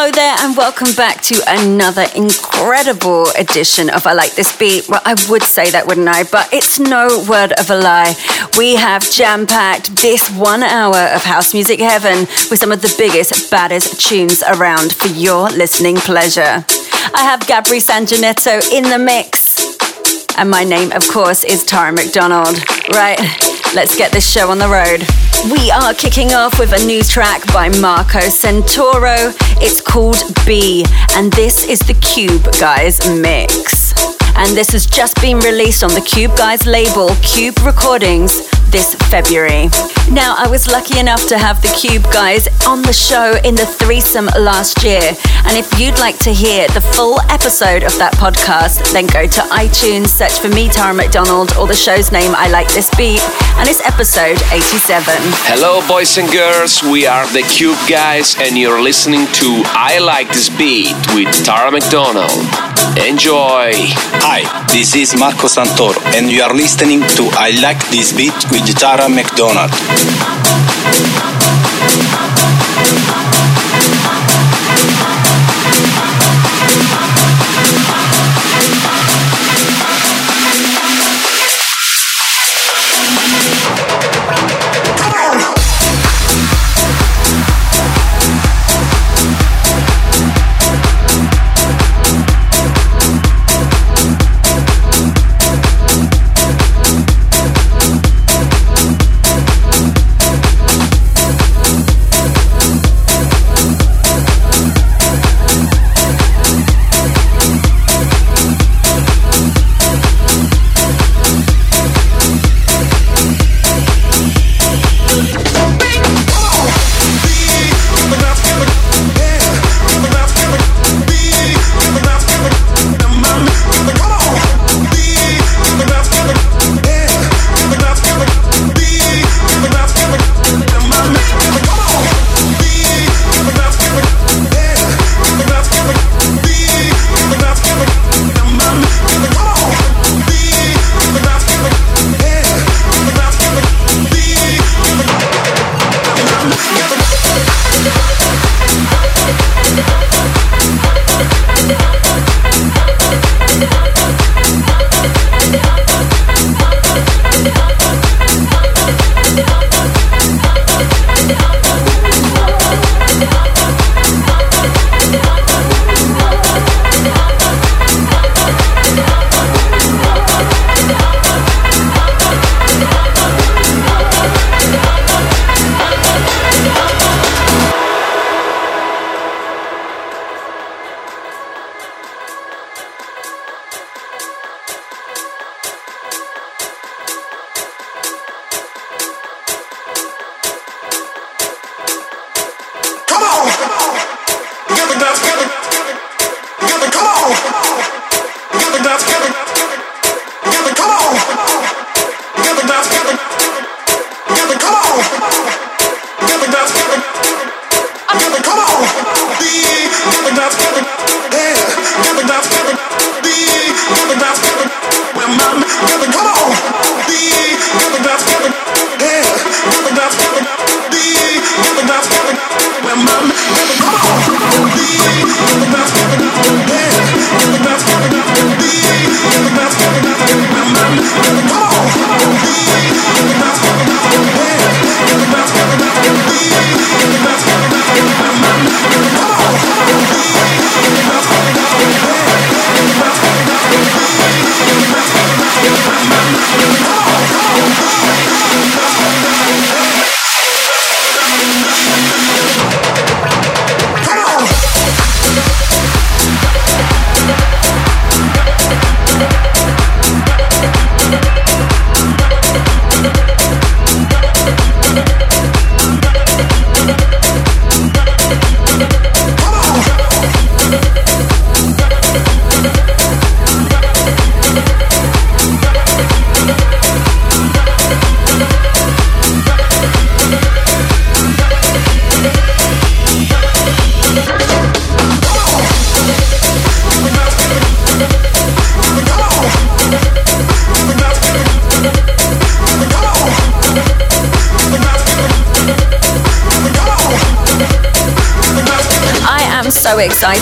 Hello there, and welcome back to another incredible edition of I Like This Beat. Well, I would say that, wouldn't I? But it's no word of a lie. We have jam packed this one hour of house music heaven with some of the biggest, baddest tunes around for your listening pleasure. I have Gabri Sanjanetto in the mix. And my name, of course, is Tara McDonald. Right, let's get this show on the road. We are kicking off with a new track by Marco Centauro. It's called B, and this is the Cube Guys mix. And this has just been released on the Cube Guys label, Cube Recordings this February. Now, I was lucky enough to have the Cube guys on the show in the threesome last year. And if you'd like to hear the full episode of that podcast, then go to iTunes, search for me, Tara McDonald, or the show's name, I Like This Beat, and it's episode 87. Hello, boys and girls. We are the Cube guys, and you're listening to I Like This Beat with Tara McDonald. Enjoy. Hi, this is Marco Santoro, and you are listening to I Like This Beat with Tara McDonald.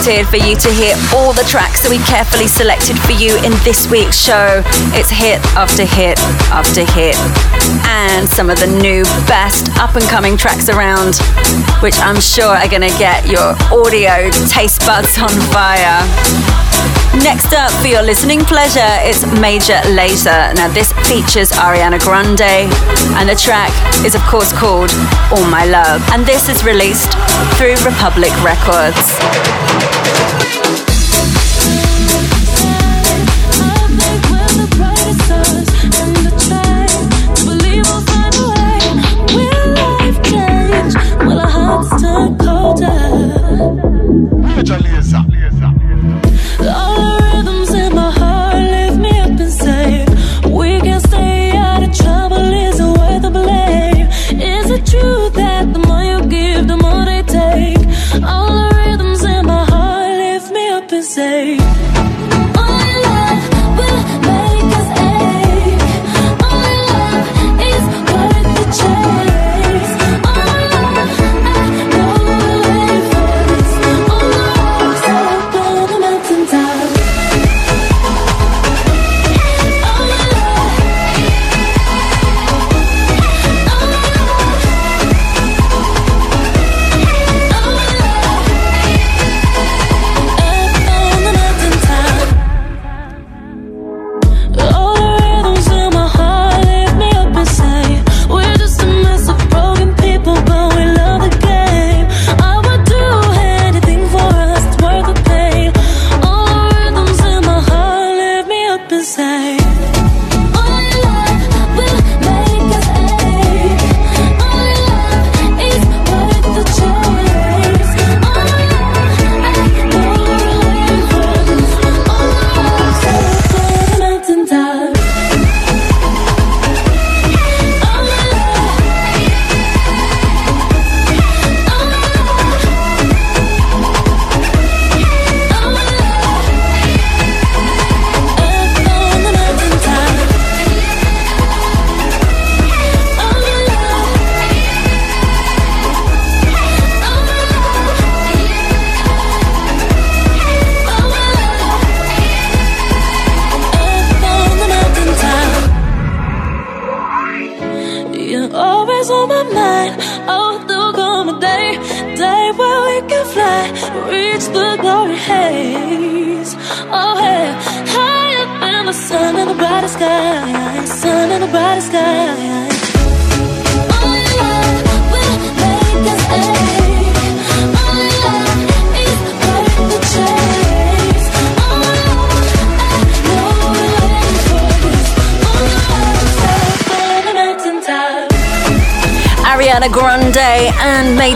For you to hear all the tracks that we've carefully selected for you in this week's show. It's hit after hit after hit. And some of the new best up and coming tracks around, which I'm sure are going to get your audio taste buds on fire. Next up for your listening pleasure is Major Lazer. Now, this features Ariana Grande, and the track is, of course, called All My Love. And this is released through Republic Records.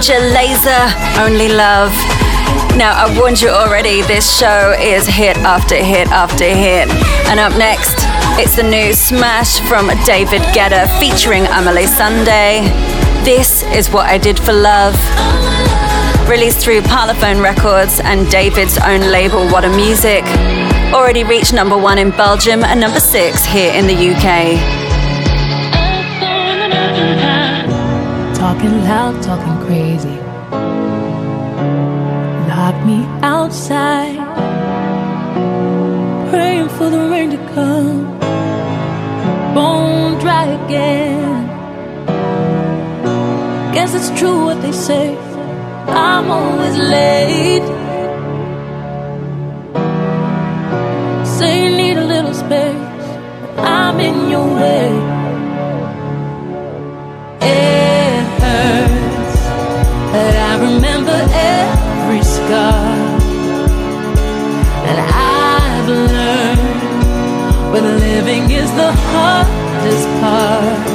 Major Lazer, Only Love. Now, I warned you already, this show is hit after hit after hit. And up next, it's the new smash from David Guetta featuring Emeli Sandé. This is what I did for love. Released through Parlophone Records and David's own label, What a Music. Already reached number one in Belgium and number six here in the UK. Talking loud, talking crazy. Lock me outside. Praying for the rain to come. Bone dry again. Guess it's true what they say. I'm always late. Say you need a little space. I'm in your way. The hardest part.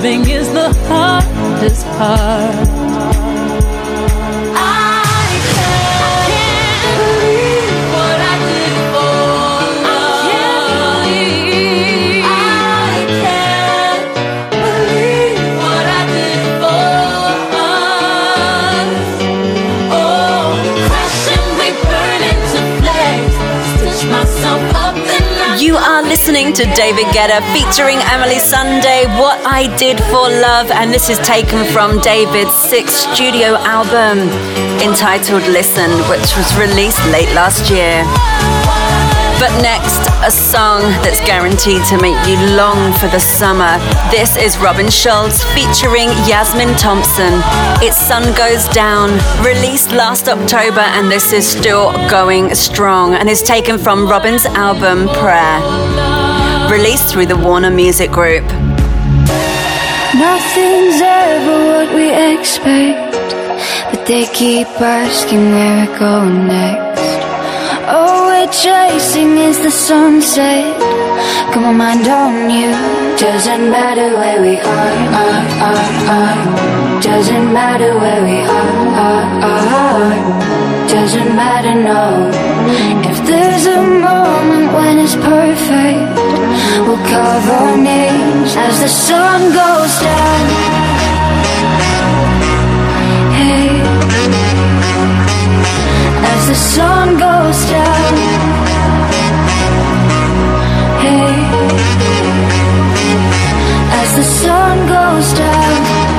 Living David Guetta featuring Emeli Sandé, What I Did for Love, and this is taken from David's sixth studio album entitled Listen, which was released late last year. But next, a song that's guaranteed to make you long for the summer. This is Robin Schulz featuring Yasmin Thompson. It's Sun Goes Down, released last October, and this is still going strong and is taken from Robin's album Prayer, released through the Warner Music Group. Nothing's ever what we expect, but they keep asking where we're going next. Oh, we're chasing is the sunset. Got my mind on you. Doesn't matter where we are, are, are, are. Doesn't matter where we are, are, are. Doesn't matter, no. If there's a moment when it's perfect, we'll cover our names as the sun goes down. Hey as the sun goes down. Hey, as the sun goes down.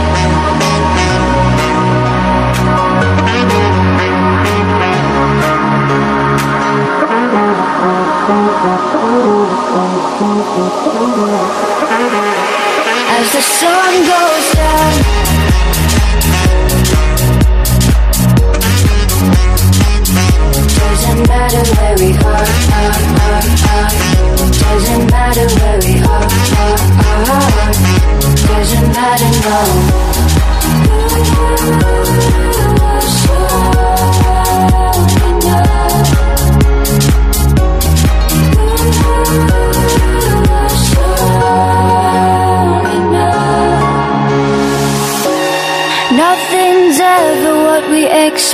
As the sun goes down. Doesn't matter where we are, are, are, are. Doesn't matter where we are, are, are. Doesn't matter, no.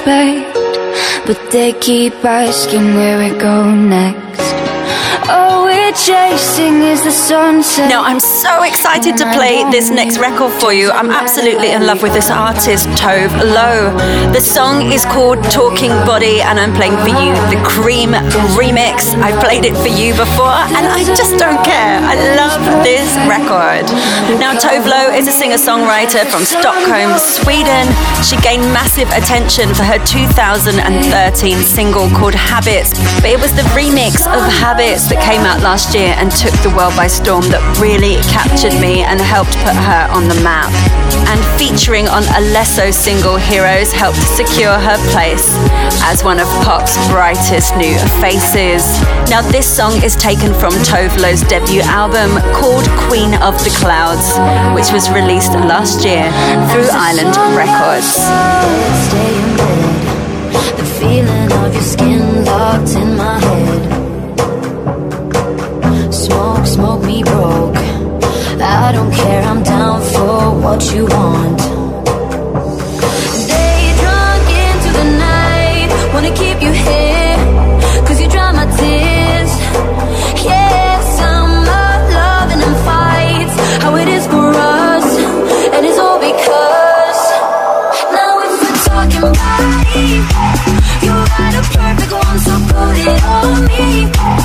Expect. But they keep asking where we go next. Chasing is the sunset. Now, I'm so excited to play this next record for you. I'm absolutely in love with this artist, Tove Lo. The song is called Talking Body, and I'm playing for you the Cream remix. I've played it for you before, and I just don't care. I love this record. Now, Tove Lo is a singer songwriter from Stockholm, Sweden. She gained massive attention for her 2013 single called Habits, but it was the remix of Habits that came out last year and took the world by storm that really captured me and helped put her on the map. And featuring on Alesso single Heroes helped secure her place as one of pop's brightest new faces. Now, this song is taken from Tove Lo's debut album called Queen of the Clouds, which was released last year through Island Records. The feeling of your skin locked in my head. Smoke, me broke. I don't care, I'm down for what you want. Day drunk into the night. Wanna keep you here. Cause you dry my tears. I'm not loving and fights. How it is for us. And it's all because. Now if we're talking body, you got a perfect one, so put it on me.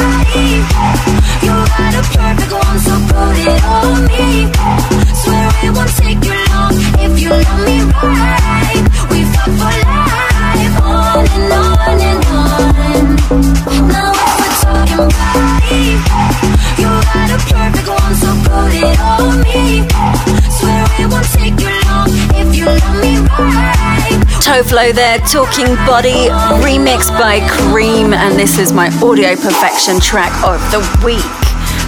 You got a perfect one, so put it on me. Swear it won't take you long if you love me right. Tove Lo there, Talking Body, remixed by Cream, and this is my audio perfection track of the week.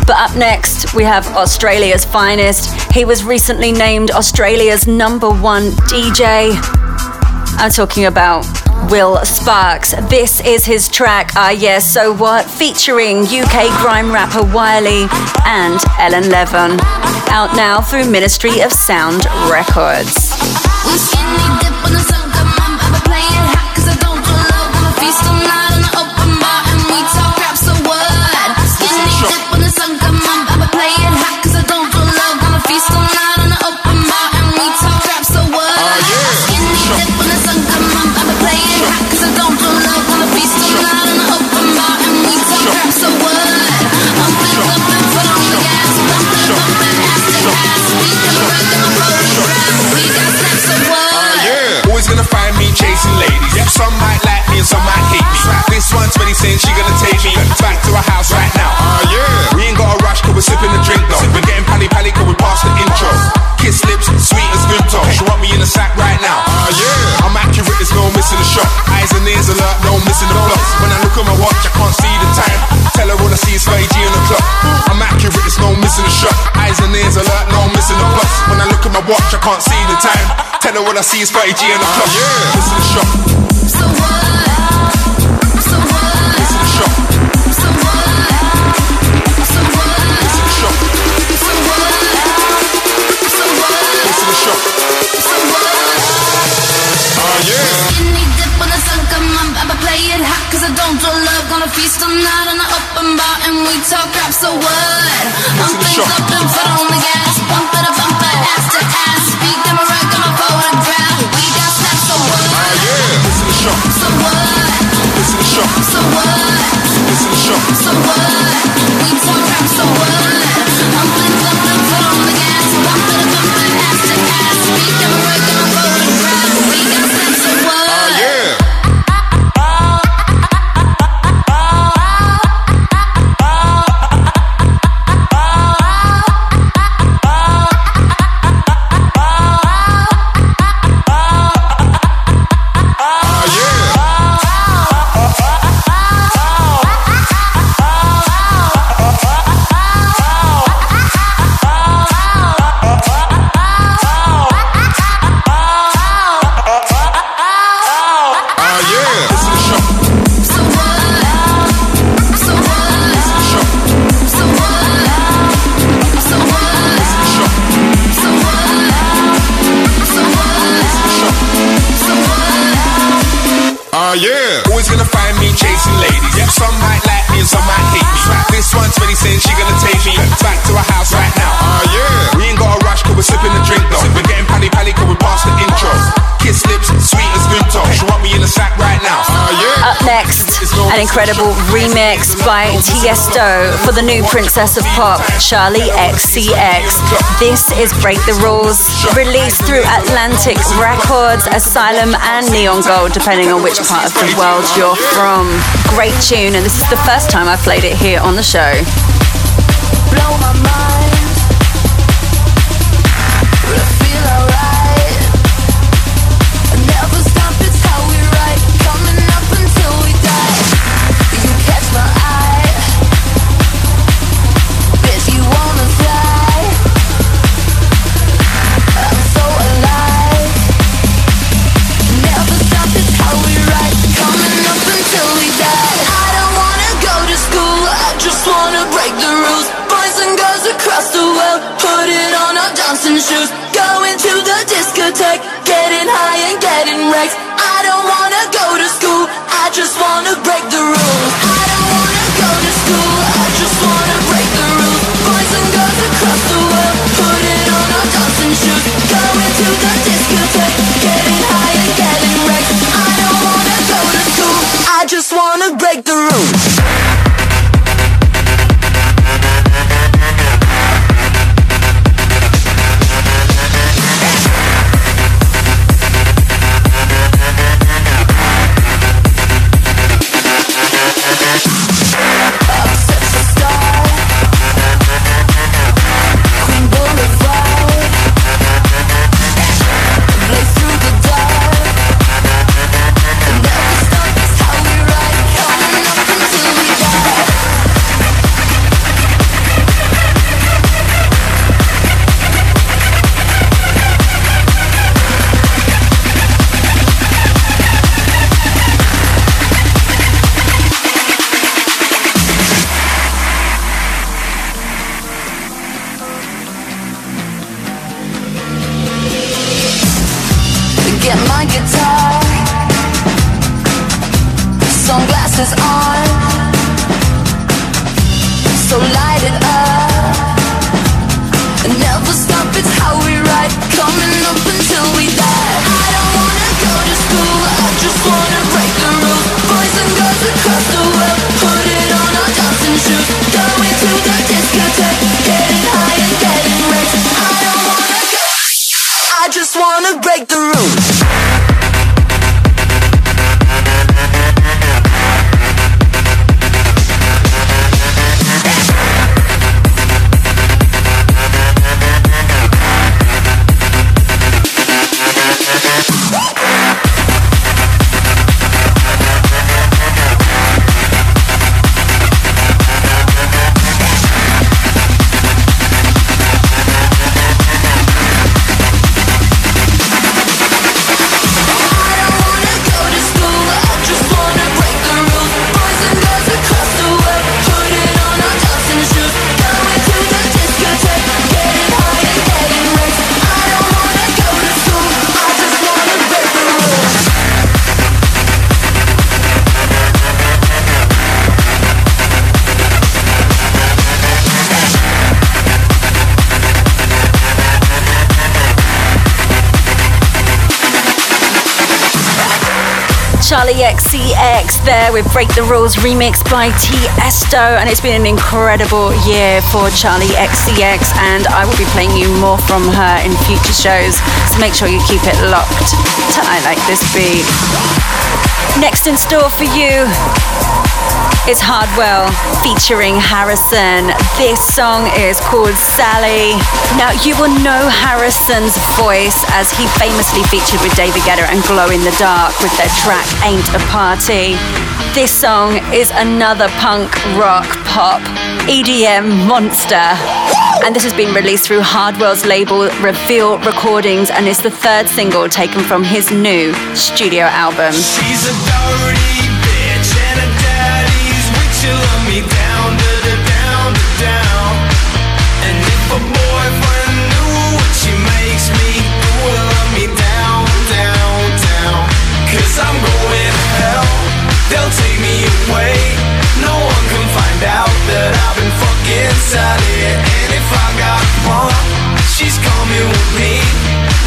But up next, we have Australia's finest. He was recently named Australia's number one DJ. I'm talking about Will Sparks. This is his track, Ah Yes, So What, featuring UK grime rapper Wiley and Elen Levon. Out now through Ministry of Sound Records. One's shot. Eyes and ears alert, no missing the plot. When I look at my watch, I can't see the time. Tell her all I see is 30 G on the clock. I'm accurate, there's no missing the shot. Eyes and ears alert, no missing the plot. When I look at my watch, I can't see the time. Tell her all I see is 30 G on the clock. Yeah. Missing the shot. So what? Feast all night on the open bar and we talk rap, so what? I'm things up and foot on the gas, bump it, bump it, ass to ass. Speak, I'm a I'm a photograph. We got so what? Ah, yeah, listen to show. So what? Listen to show. So what? Listen to show. So what? We talk rap, so what? An incredible remix by Tiesto for the new Princess of Pop, Charli XCX. This is Break the Rules, released through Atlantic Records, Asylum, and Neon Gold, depending on which part of the world you're from. Great tune, and this is the first time I've played it here on the show. the roof. Charli XCX there with Break the Rules remixed by Tiesto. And it's been an incredible year for Charli XCX. And I will be playing you more from her in future shows. So make sure you keep it locked to I Like This Beat. Next in store for you is Hardwell featuring Harrison. This song is called Sally. Now, you will know Harrison's voice as he famously featured with David Guetta and Glow in the Dark with their track Ain't a Party. This song is another punk rock pop EDM monster. And this has been released through Hardwell's label Revealed Recordings and is the third single taken from his new studio album. Sally. And if I got one, she's coming with me.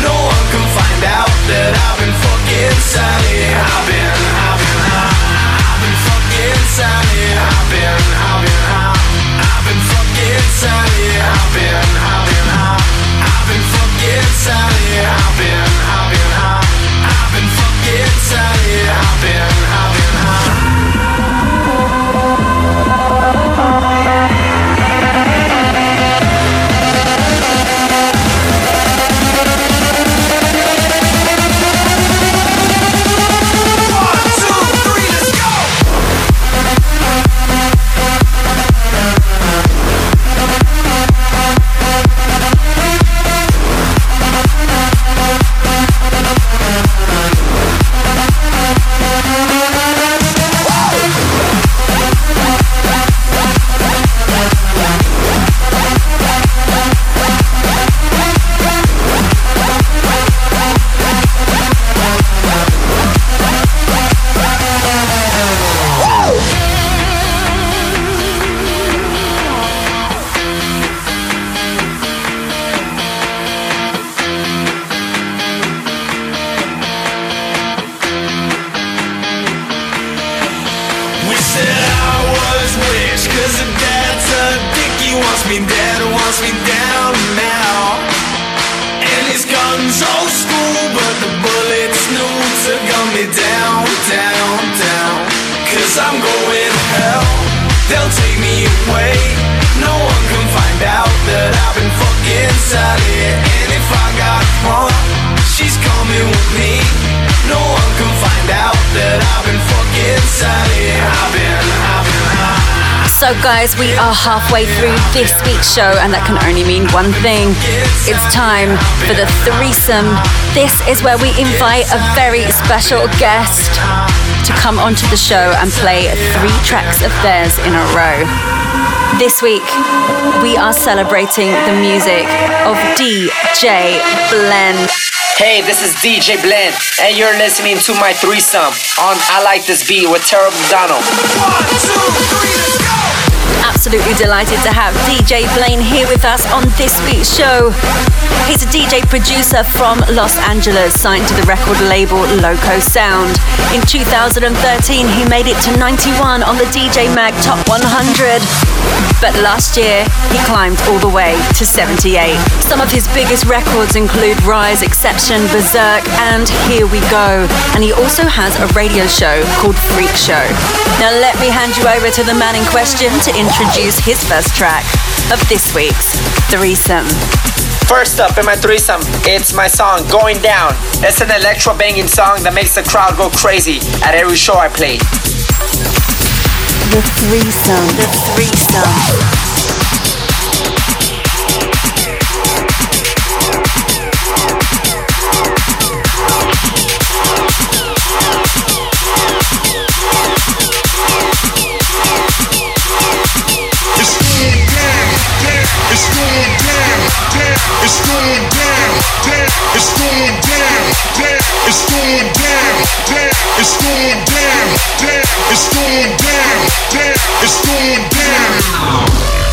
No one can find out that I've been fucking Sally. I've been, I've been, uh, I've been fucking Sally. I've been, I've been, uh, I've been fucking Sally. I've been, I've been, halfway through this week's show, and that can only mean one thing. It's time for the threesome. This is where we invite a very special guest to come onto the show and play three tracks of theirs in a row. This week, we are celebrating the music of DJ Blend. Hey, this is DJ Blend, and you're listening to my threesome on I Like This Beat with Tara Donald. One, two, three, let's go! Absolutely delighted to have DJ Blend here with us on this week's show. He's a DJ producer from Los Angeles, signed to the record label Loco Sound. In 2013, he made it to 91 on the DJ Mag Top 100. But last year, he climbed all the way to 78. Some of his biggest records include Rise, Exception, Berserk, and Here We Go. And he also has a radio show called Freak Show. Now, let me hand you over to the man in question to introduce his first track of this week's Threesome. First up in my threesome, it's my song Going Down. It's an electro banging song that makes the crowd go crazy at every show I play. The threesome, the threesome. It's going down, down. It's going down, down. It's going down, down. It's going down, down. It's going down, down. It's going down.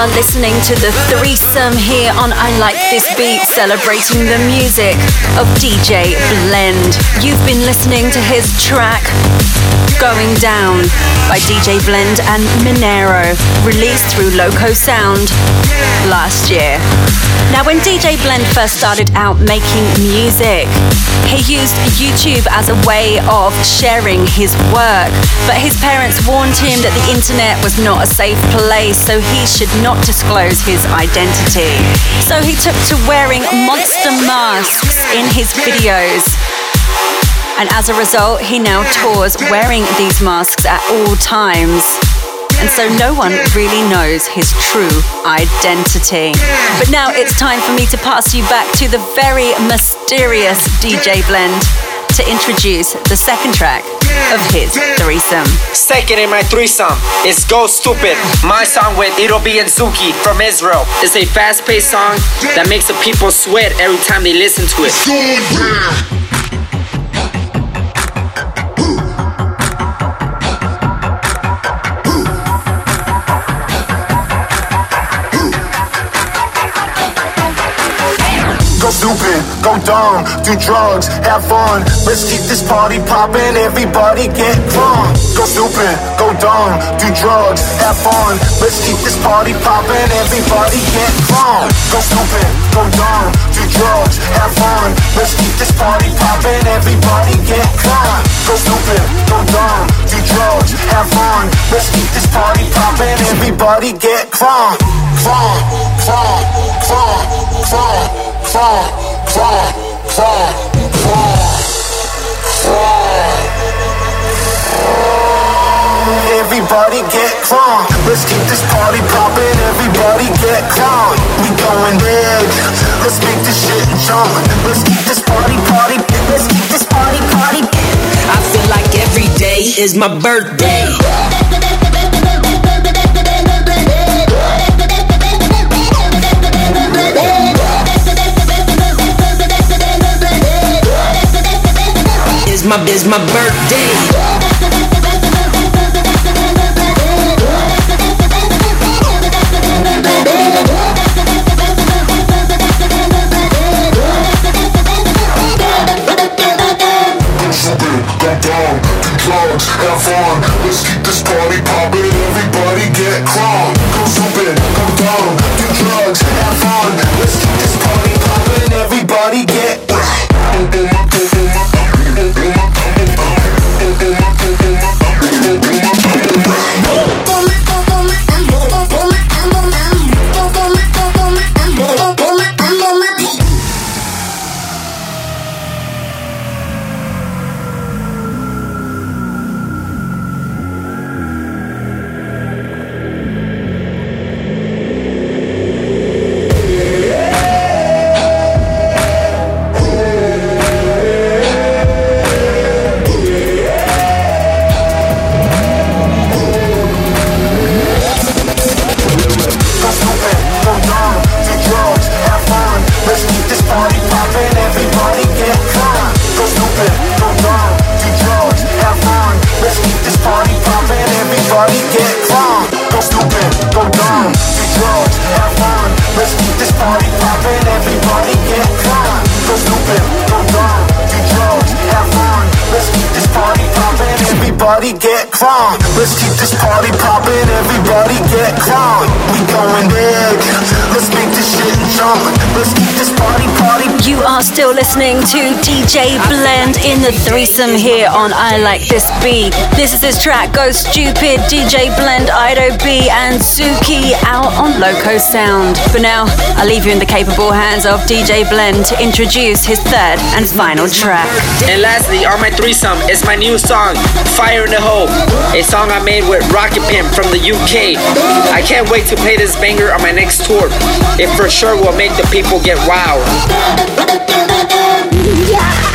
Listening to the threesome here on I Like This Beat, celebrating the music of DJ Blend. You've been listening to his track Going Down by DJ Blend and Minero, released through Loco Sound last year. Now, when DJ Blend first started out making music, he used YouTube as a way of sharing his work, but his parents warned him that the internet was not a safe place, so he should not disclose his identity. So he took to wearing monster masks in his videos. And as a result, he now tours wearing these masks at all times. And so no one really knows his true identity. But now it's time for me to pass you back to the very mysterious DJ Blend to introduce the second track of his threesome. Second in my threesome is Go Stupid, my song with Ido B and Zooki from Israel. It's a fast paced song that makes the people sweat every time they listen to it. Stupid, go dumb, do drugs, have fun. Let's keep this party poppin', everybody get drunk. Go stupid, go dumb, do drugs, have fun. Let's keep this party poppin', everybody get drunk. Go stupid, go dumb, do drugs, have fun. Let's keep this party poppin', everybody get drunk. Go stupid, go dumb, drugs, have fun. Let's keep this party poppin', everybody get drunk. Drunk, drunk, drunk, drunk, drunk, drunk, drunk, drunk. Everybody get drunk. Let's keep this party poppin'. Everybody get drunk. We going big. Let's make this shit jump. Let's keep this party party. Let's keep this feel like every day is my birthday. It's my, it's my birthday. Do have fun. Let's keep this party poppin'. Everybody get crunk. Go stupid, go dumb, everybody get drunk. Go stupid, go dumb, do drugs, have fun. Let's keep this party poppin', everybody get drunk. Go stupid, go dumb, do drugs, have fun. Let's keep this party poppin', everybody get drunk. Let's keep this party poppin', everybody get drunk. We going big. Let's make You are still listening to DJ Blend in the threesome here on I Like This Beat. This is his track Go Stupid, DJ Blend, Ido B, and Zooki out on Loco Sound. For now, I'll leave you in the capable hands of DJ Blend to introduce his third and final track. And lastly, on my threesome is my new song, Fire in the Hole, a song I made with Rocket Pimp from the UK. I can't wait to play this banger on my next tour. It for sure will make the people get wild. Fire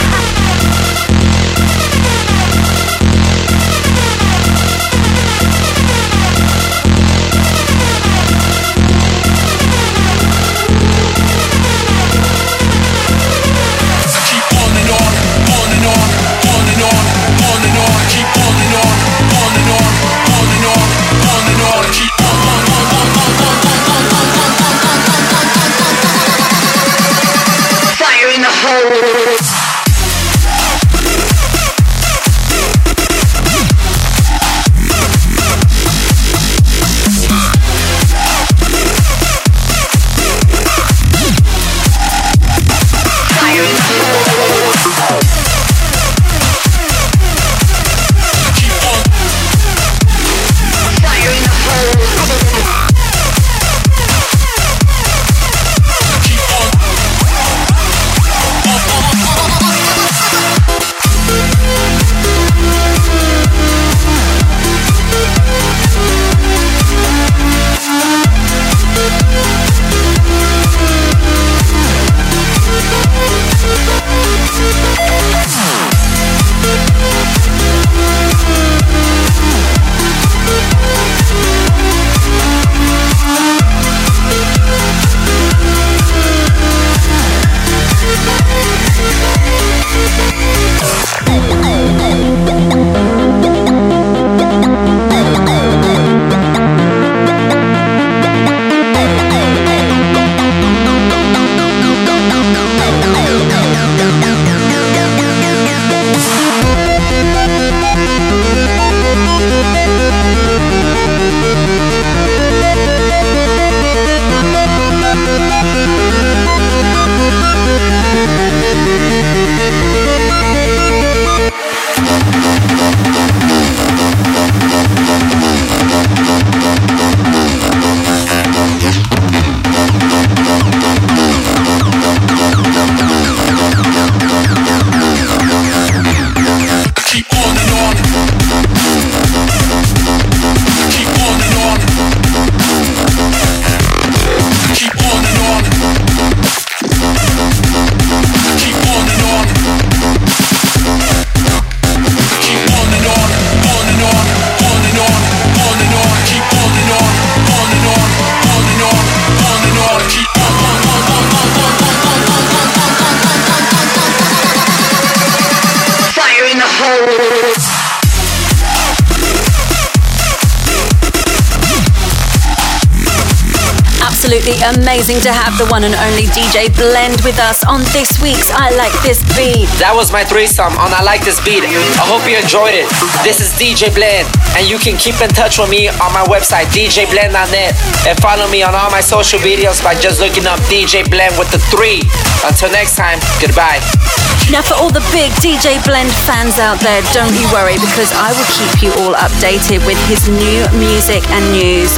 absolutely amazing to have the one and only DJ Blend with us on this week's I Like This Beat. That was my threesome on I Like This Beat. I hope you enjoyed it. This is DJ Blend, and you can keep in touch with me on my website, djblend.net, and follow me on all my social videos by just looking up DJ Blend with the three. Until next time, goodbye. Now, for all the big DJ Blend fans out there, don't you worry because I will keep you all updated with his new music and news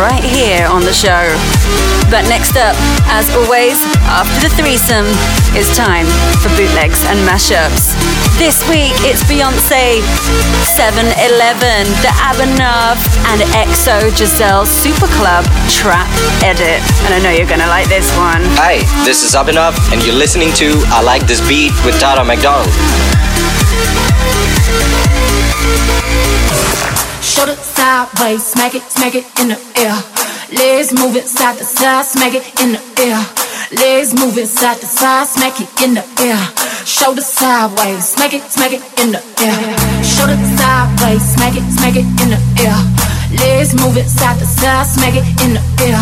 right here on the show. But next up, as always, after the threesome, it's time for bootlegs and mashups. This week, it's Beyonce, 7 Eleven, the Abhinav, and EXO Giselle Super Club Trap Edit. And I know you're gonna like this one. Hi, this is Abhinav, and you're listening to I Like This Beat with Tara McDonald. Shoulder sideways, smack it, smack it in the air. Legs move it side to side, smack it in the air. Legs move it side to side, smack it in the air. Shoulder sideways, smack it, smack it in the air. Shoulder sideways, smack it, smack it in the air. Legs move it side to side, smack it in the air.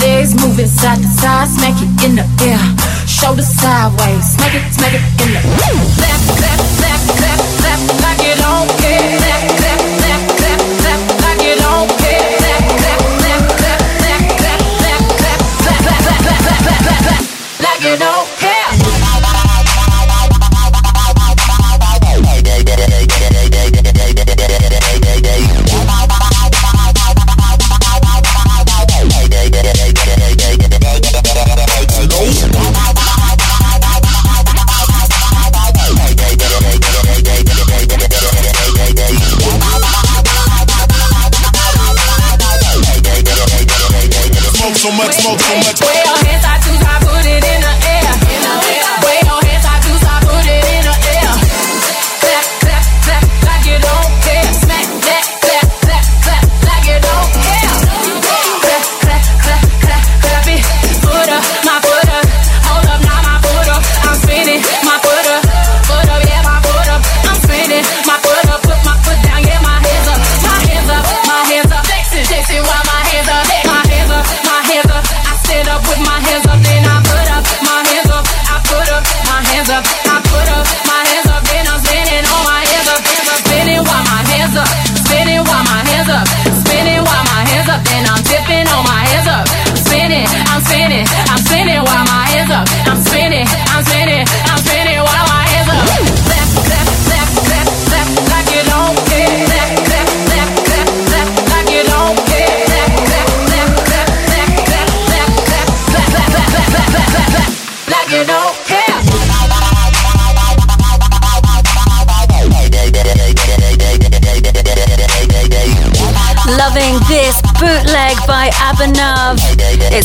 Legs move it side to side, smack it in the air. Shoulder sideways, smack it, smack it in the air. Clap, clap, clap, clap, clap, like don't care. Clap, clap, clap, clap, clap, like you don't care. Clap, clap, clap, clap, clap, clap, clap, clap, clap, clap, clap, clap, clap, clap, clap, like you don't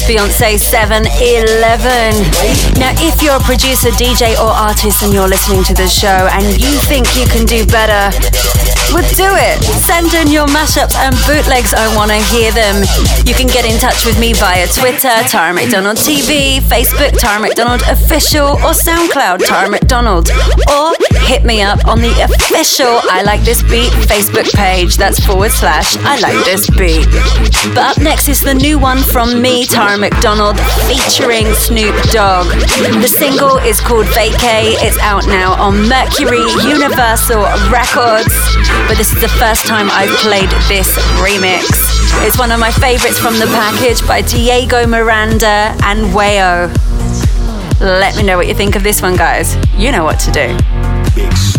Beyonce 711. Now, if you're a producer, DJ, or artist and you're listening to the show and you think you can do better, well, do it. Send in your mashups and bootlegs. I want to hear them. You can get in touch with me via Twitter, Tara McDonald TV, Facebook, Tara McDonald Official, or SoundCloud, Tara McDonald. Or hit me up on the official I Like This Beat Facebook page. That's forward slash I Like This Beat. But up next is the new one from me, Tara McDonald, featuring Snoop Dogg. The single is called Vacay. It's out now on Mercury Universal Records. But this is the first time I've played this remix. It's one of my favorites from the package by Diego Miranda and Wayo. Let me know what you think of this one, guys. You know what to do. Big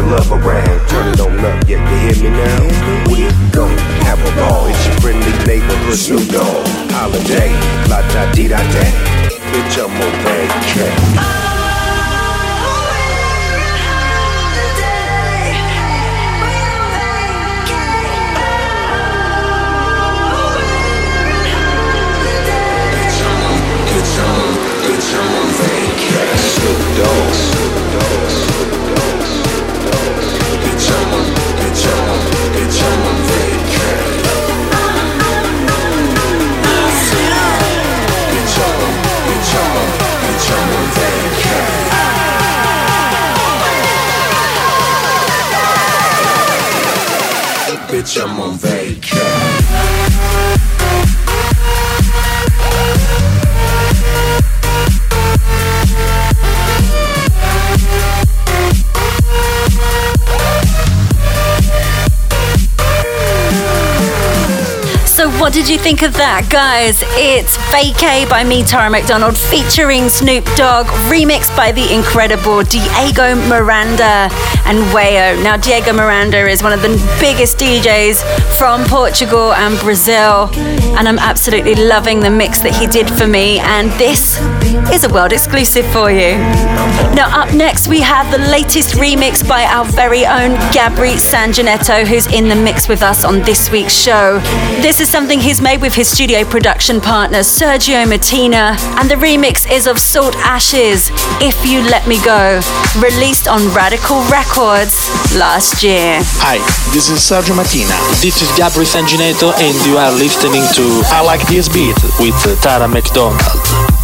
the love around. Turn it on up, yeah, you hear me now? We gon' have a ball. It's your friendly neighborhood Snoop Dogg. Holiday, la da dee da da. Bitch, I'm on track. Vacation. Bitch, what did you think of that, guys? It's Vacay by me, Tara McDonald, featuring Snoop Dogg, remixed by the incredible Diego Miranda and Wayo. Now, Diego Miranda is one of the biggest DJs from Portugal and Brazil, and I'm absolutely loving the mix that he did for me. And this is a world exclusive for you. Now, up next, we have the latest remix by our very own Gabri Sanjanetto, who's in the mix with us on this week's show. This is something he's made with his studio production partner, Sergio Martina, and the remix is of Salt Ashes, If You Let Me Go, released on Radikal Records last year. Hi, this is Sergio Martina. This is Gabri Sanginetto, and you are listening to I Like This Beat with Tara McDonald.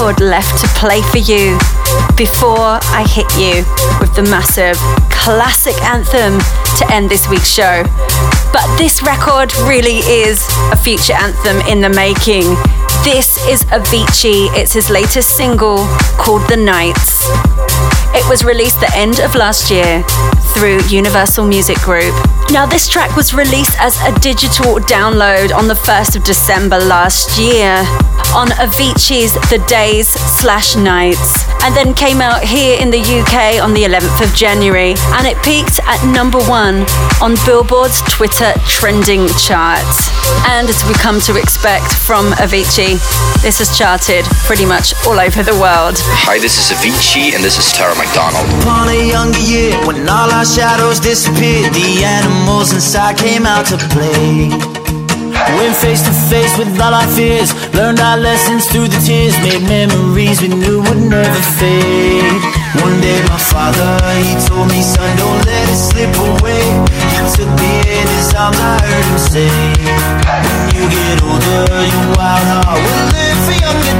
Record left to play for you before I hit you with the massive classic anthem to end this week's show. But this record really is a future anthem in the making. This is Avicii, it's his latest single called The Nights. It was released the end of last year through Universal Music Group. Now, this track was released as a digital download on the 1st of December last year on Avicii's The Days slash Nights, and then came out here in the UK on the 11th of January, and it peaked at number one on Billboard's Twitter trending chart. And as we come to expect from Avicii, this has charted pretty much all over the world. Hi, this is Avicii, and this is Tara McDonald. Upon a younger year, when all our shadows disappeared, the animals inside came out to play. Went face to face with all our fears, learned our lessons through the tears, made memories we knew would never fade. One day my father, he told me, son, don't let it slip away. He took me in his arms, I heard him say, When you get older, your wild heart will live for younger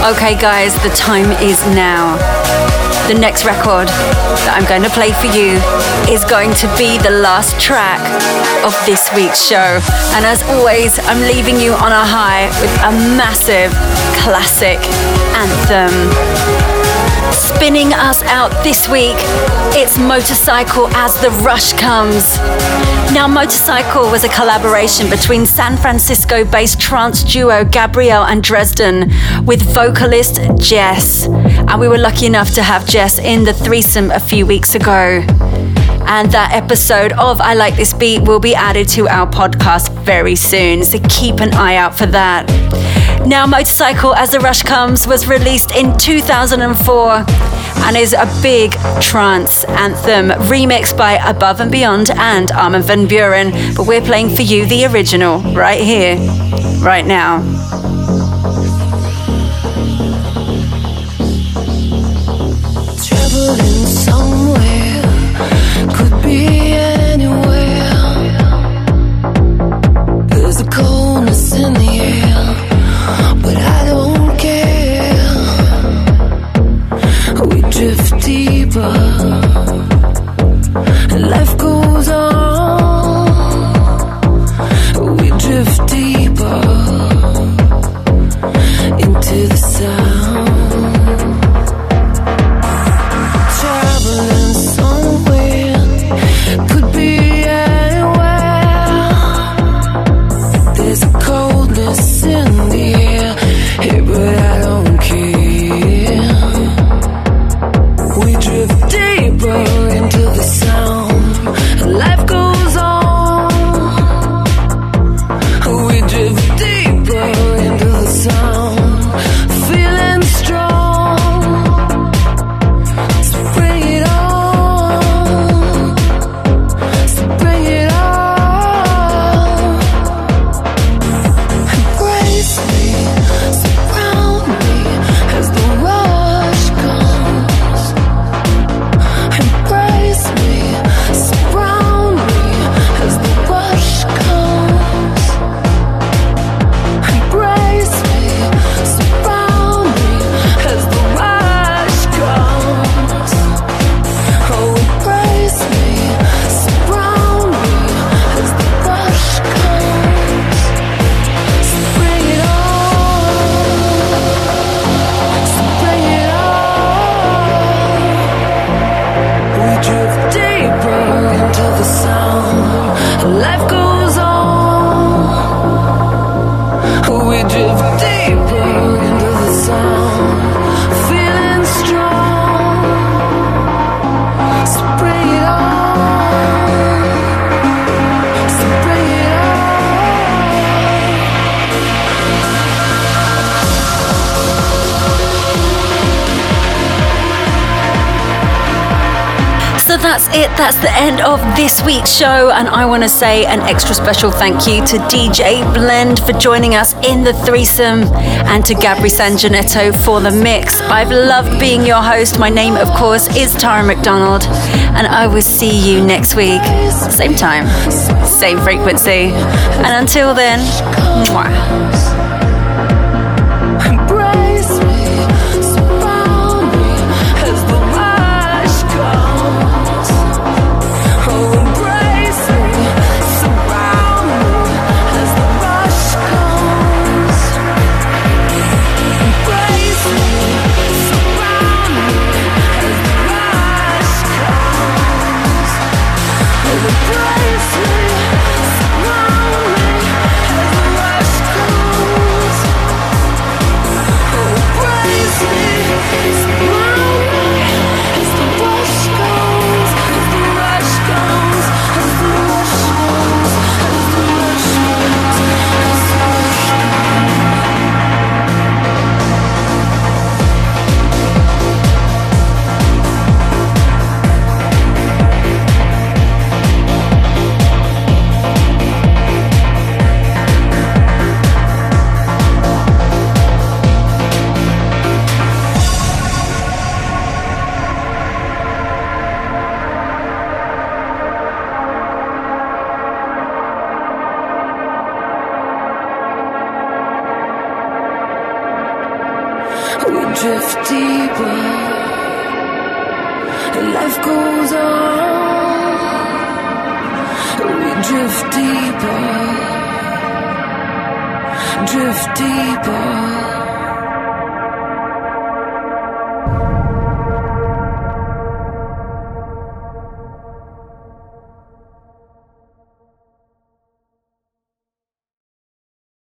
Okay, guys, the time is now. The next record that I'm going to play for you is going to be the last track of this week's show. And as always, I'm leaving you on a high with a massive classic anthem. Spinning us out this week, it's Motorcycle as the Rush comes. Now, Motorcycle was a collaboration between San Francisco based trance duo Gabriel and Dresden with vocalist Jes. And we were lucky enough to have Jes in the threesome a few weeks ago. And that episode of I Like This Beat will be added to our podcast very soon, so keep an eye out for that. Now, Motorcycle as the Rush Comes was released in 2004 and is a big trance anthem remixed by Above and Beyond and Armin van Buuren. But we're playing for you the original right here, right now. Somewhere, could be week's show. And I want to say an extra special thank you to DJ Blend for joining us in the threesome and to Gabri Sanjanetto for the mix. I've loved being your host. My name, of course, is Tara McDonald. And I will see you next week. Same time, same frequency. And until then, mwah.